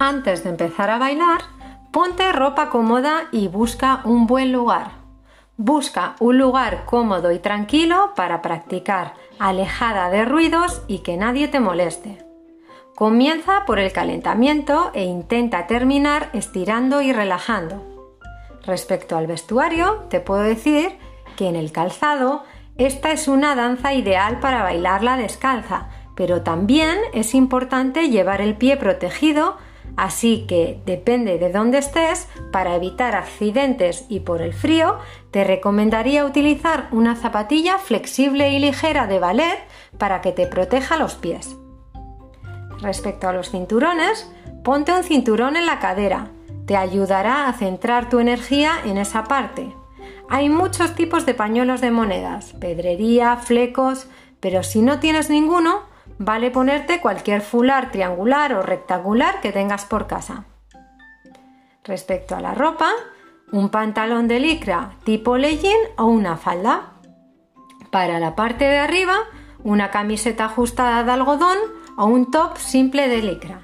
Antes de empezar a bailar, ponte ropa cómoda y busca un buen lugar. Busca un lugar cómodo y tranquilo para practicar, alejada de ruidos y que nadie te moleste. Comienza por el calentamiento e intenta terminar estirando y relajando. Respecto al vestuario, te puedo decir que en el calzado esta es una danza ideal para bailarla descalza, pero también es importante llevar el pie protegido, así que depende de dónde estés, para evitar accidentes y por el frío, te recomendaría utilizar una zapatilla flexible y ligera de ballet para que te proteja los pies. Respecto a los cinturones, ponte un cinturón en la cadera, te ayudará a centrar tu energía en esa parte. Hay muchos tipos de pañuelos de monedas, pedrería, flecos, pero si no tienes ninguno, vale ponerte cualquier fular triangular o rectangular que tengas por casa. Respecto a la ropa, un pantalón de licra tipo legging o una falda. Para la parte de arriba, una camiseta ajustada de algodón o un top simple de licra.